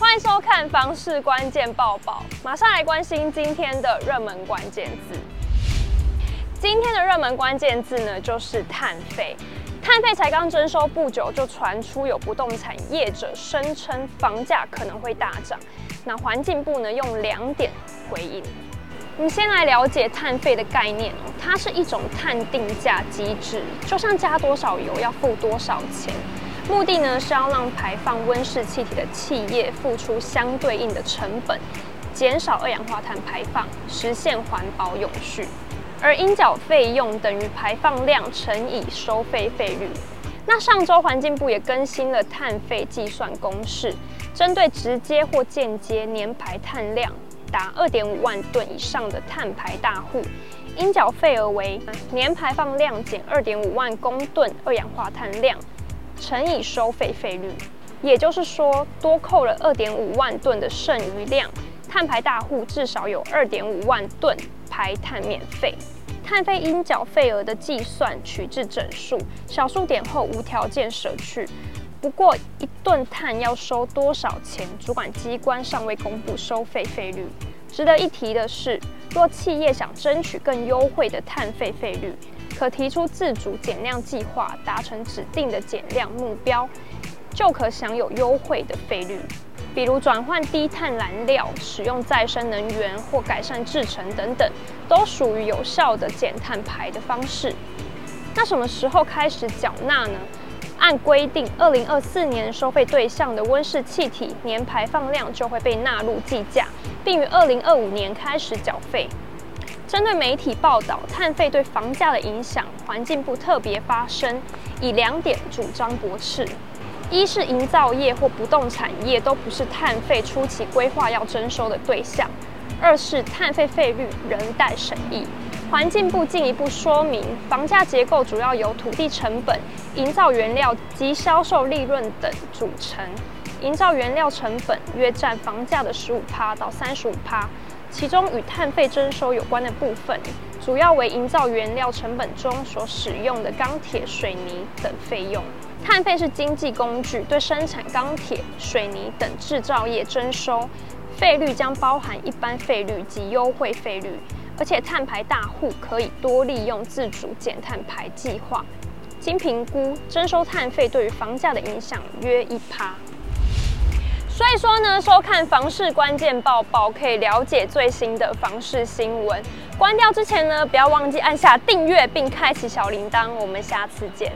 欢迎收看房市关键报报，马上来关心今天的热门关键字。今天的热门关键字呢，就是碳费。碳费才刚征收不久，就传出有不动产业者声称房价可能会大涨。那环境部呢，用两点回应。我们先来了解碳费的概念哦，它是一种碳定价机制，就像加多少油要付多少钱。目的呢，是要让排放温室气体的企业付出相对应的成本，减少二氧化碳排放，实现环保永续。而应缴费用等于排放量乘以收费费率。那上周环境部也更新了碳费计算公式，针对直接或间接年排碳量达二点五万吨以上的碳排大户，应缴费额为年排放量减二点五万公吨二氧化碳量。乘以收费费率，也就是说，多扣了二点五万吨的剩余量，碳排大户至少有二点五万吨排碳免费。碳费应缴费额的计算取至整数，小数点后无条件舍去。不过，一吨碳要收多少钱，主管机关尚未公布收费费率。值得一提的是，若企业想争取更优惠的碳费费率，可提出自主减量计划，达成指定的减量目标，就可享有优惠的费率。比如转换低碳燃料、使用再生能源或改善制程等等，都属于有效的减碳排的方式。那什么时候开始缴纳呢？按规定，二零二四年收费对象的温室气体年排放量就会被纳入计价，并于二零二五年开始缴费。针对媒体报道碳费对房价的影响，环境部特别发声，以两点主张驳斥：一是营造业或不动产业都不是碳费初期规划要征收的对象；二是碳费费率仍待审议。环境部进一步说明，房价结构主要由土地成本、营造原料及销售利润等组成，营造原料成本约占房价的十五趴到三十五趴。其中与碳费征收有关的部分，主要为营造原料成本中所使用的钢铁、水泥等费用。碳费是经济工具，对生产钢铁、水泥等制造业征收，费率将包含一般费率及优惠费率，而且碳排大户可以多利用自主减碳排计划。经评估，征收碳费对于房价的影响约一趴。所以说呢，收看房事关键报报可以了解最新的房事新闻。关掉之前呢，不要忘记按下订阅并开启小铃铛。我们下次见。